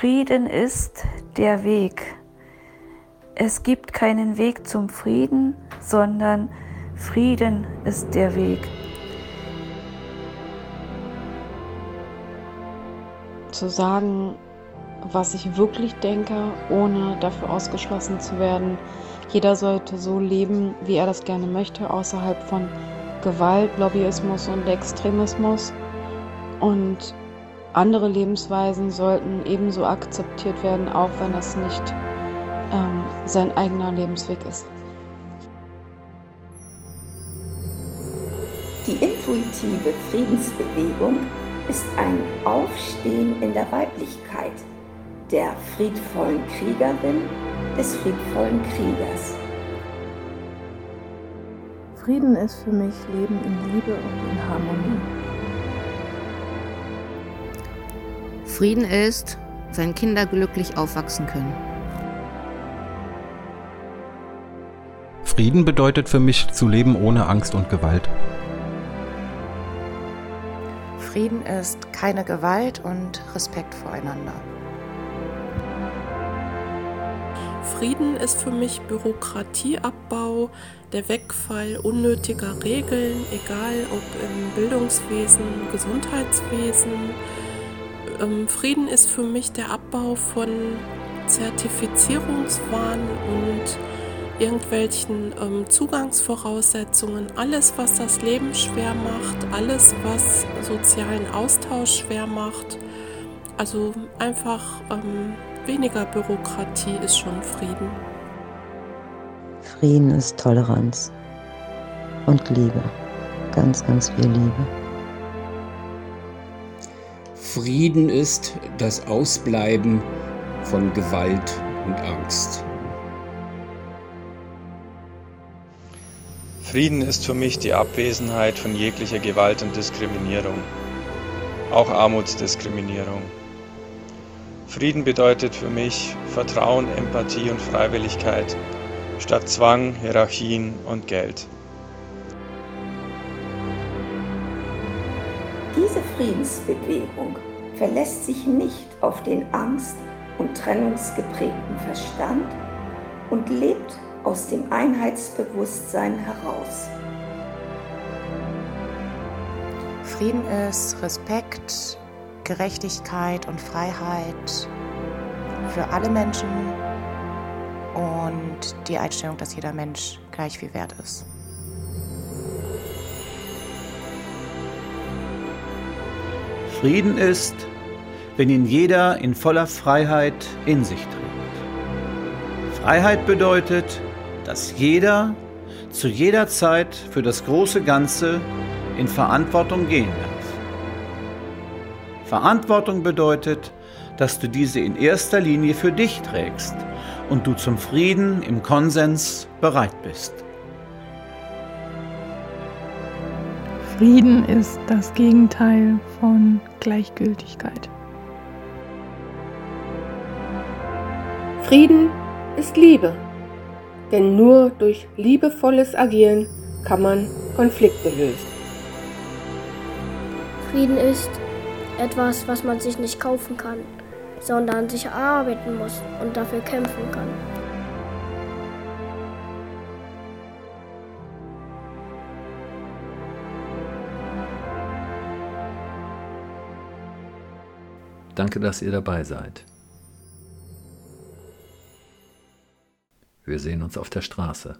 Frieden ist der Weg. Es gibt keinen Weg zum Frieden, sondern Frieden ist der Weg. Zu sagen, was ich wirklich denke, ohne dafür ausgeschlossen zu werden. Jeder sollte so leben, wie er das gerne möchte, außerhalb von Gewalt, Lobbyismus und Extremismus. Und andere Lebensweisen sollten ebenso akzeptiert werden, auch wenn das nicht ähm, sein eigener Lebensweg ist. Die intuitive Friedensbewegung ist ein Aufstehen in der Weiblichkeit, der friedvollen Kriegerin, des friedvollen Kriegers. Frieden ist für mich Leben in Liebe und in Harmonie. Frieden ist, wenn Kinder glücklich aufwachsen können. Frieden bedeutet für mich zu leben ohne Angst und Gewalt. Frieden ist keine Gewalt und Respekt voreinander. Frieden ist für mich Bürokratieabbau, der Wegfall unnötiger Regeln, egal ob im Bildungswesen, Gesundheitswesen. Ähm, Frieden ist für mich der Abbau von Zertifizierungswahn und irgendwelchen ähm, Zugangsvoraussetzungen, alles, was das Leben schwer macht, alles, was sozialen Austausch schwer macht. Also einfach ähm, weniger Bürokratie ist schon Frieden. Frieden ist Toleranz und Liebe. Ganz, ganz viel Liebe. Frieden ist das Ausbleiben von Gewalt und Angst. Frieden ist für mich die Abwesenheit von jeglicher Gewalt und Diskriminierung, auch Armutsdiskriminierung. Frieden bedeutet für mich Vertrauen, Empathie und Freiwilligkeit statt Zwang, Hierarchien und Geld. Diese Friedensbewegung verlässt sich nicht auf den angst- und trennungsgeprägten Verstand und lebt aus dem Einheitsbewusstsein heraus. Frieden ist Respekt, Gerechtigkeit und Freiheit für alle Menschen und die Einstellung, dass jeder Mensch gleich viel wert ist. Frieden ist, wenn ihn jeder in voller Freiheit in sich trägt. Freiheit bedeutet, dass jeder zu jeder Zeit für das große Ganze in Verantwortung gehen darf. Verantwortung bedeutet, dass du diese in erster Linie für dich trägst und du zum Frieden im Konsens bereit bist. Frieden ist das Gegenteil von Gleichgültigkeit. Frieden ist Liebe, denn nur durch liebevolles Agieren kann man Konflikte lösen. Frieden ist etwas, was man sich nicht kaufen kann, sondern sich erarbeiten muss und dafür kämpfen kann. Danke, dass ihr dabei seid. Wir sehen uns auf der Straße.